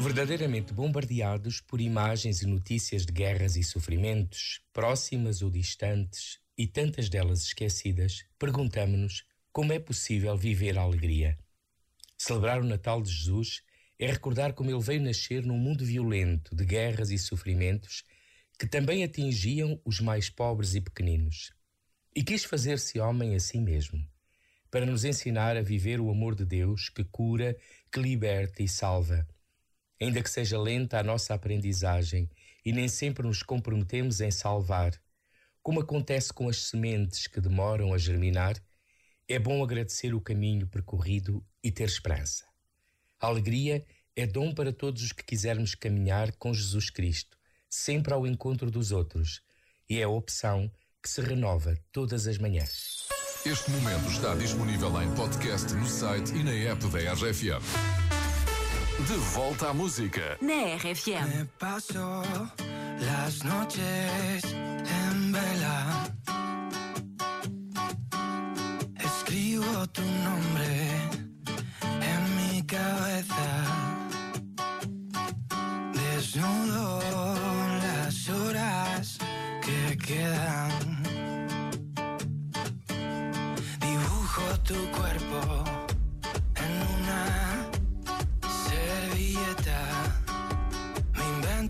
verdadeiramente bombardeados por imagens e notícias de guerras e sofrimentos, próximas ou distantes, e tantas delas esquecidas, perguntamos-nos como é possível viver a alegria. Celebrar o Natal de Jesus é recordar como ele veio nascer num mundo violento de guerras e sofrimentos que também atingiam os mais pobres e pequeninos. E quis fazer-se homem a si mesmo, para nos ensinar a viver o amor de Deus que cura, que liberta e salva ainda que seja lenta a nossa aprendizagem e nem sempre nos comprometemos em salvar. Como acontece com as sementes que demoram a germinar, é bom agradecer o caminho percorrido e ter esperança. A alegria é dom para todos os que quisermos caminhar com Jesus Cristo, sempre ao encontro dos outros, e é a opção que se renova todas as manhãs. Este momento está disponível em podcast no site e na app da RFM. De volta a música. Me paso las noches en vela. Escribo tu nombre en mi cabeza. Desnudo las horas que quedan.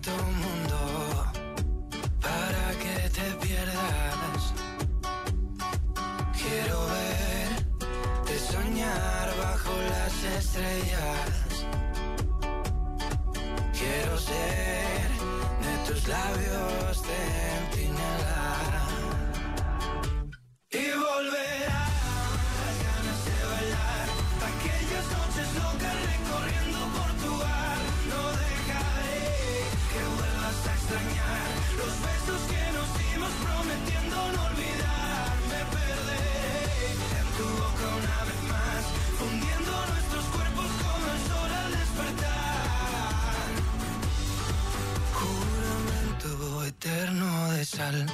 tu mundo para que te pierdas. Quiero ver de soñar bajo las estrellas. Quiero ser de tus labios centinela y a volverá. Aquellas noches locas recorriendo por no de que vuelvas a extrañar los besos que nos dimos prometiendo no olvidar. Me perderé en tu boca una vez más, fundiendo nuestros cuerpos como el sol al despertar. Juramento eterno de sal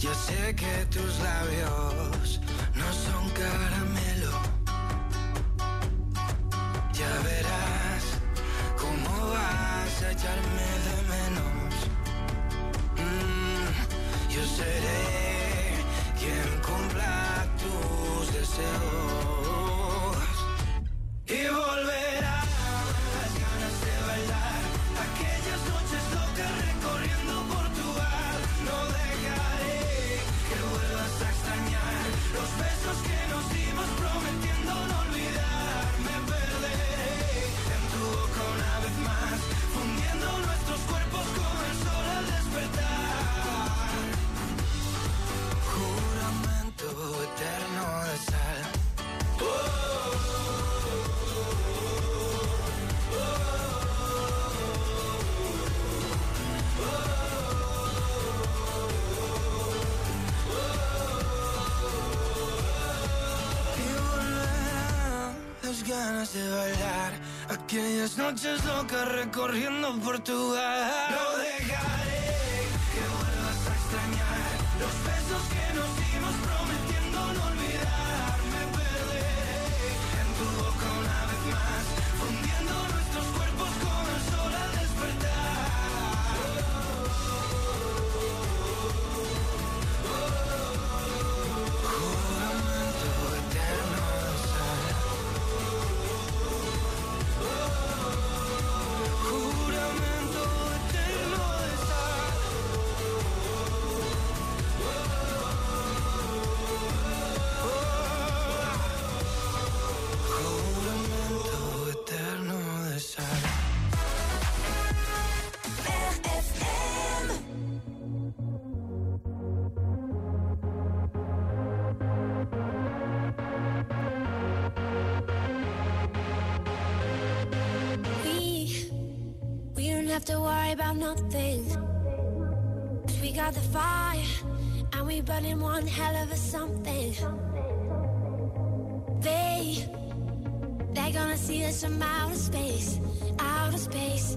Ya sé que tus labios no son caramelo. Ya verás cómo vas a echarme de menos. Mm, yo seré quien cumpla tus deseos. de bailar aquellas noches locas recorriendo Portugal. No dejaré que vuelvas a extrañar los besos que nos dimos have to worry about nothing. Cause we got the fire, and we burning one hell of a something. They, they're gonna see us from outer space, outer space.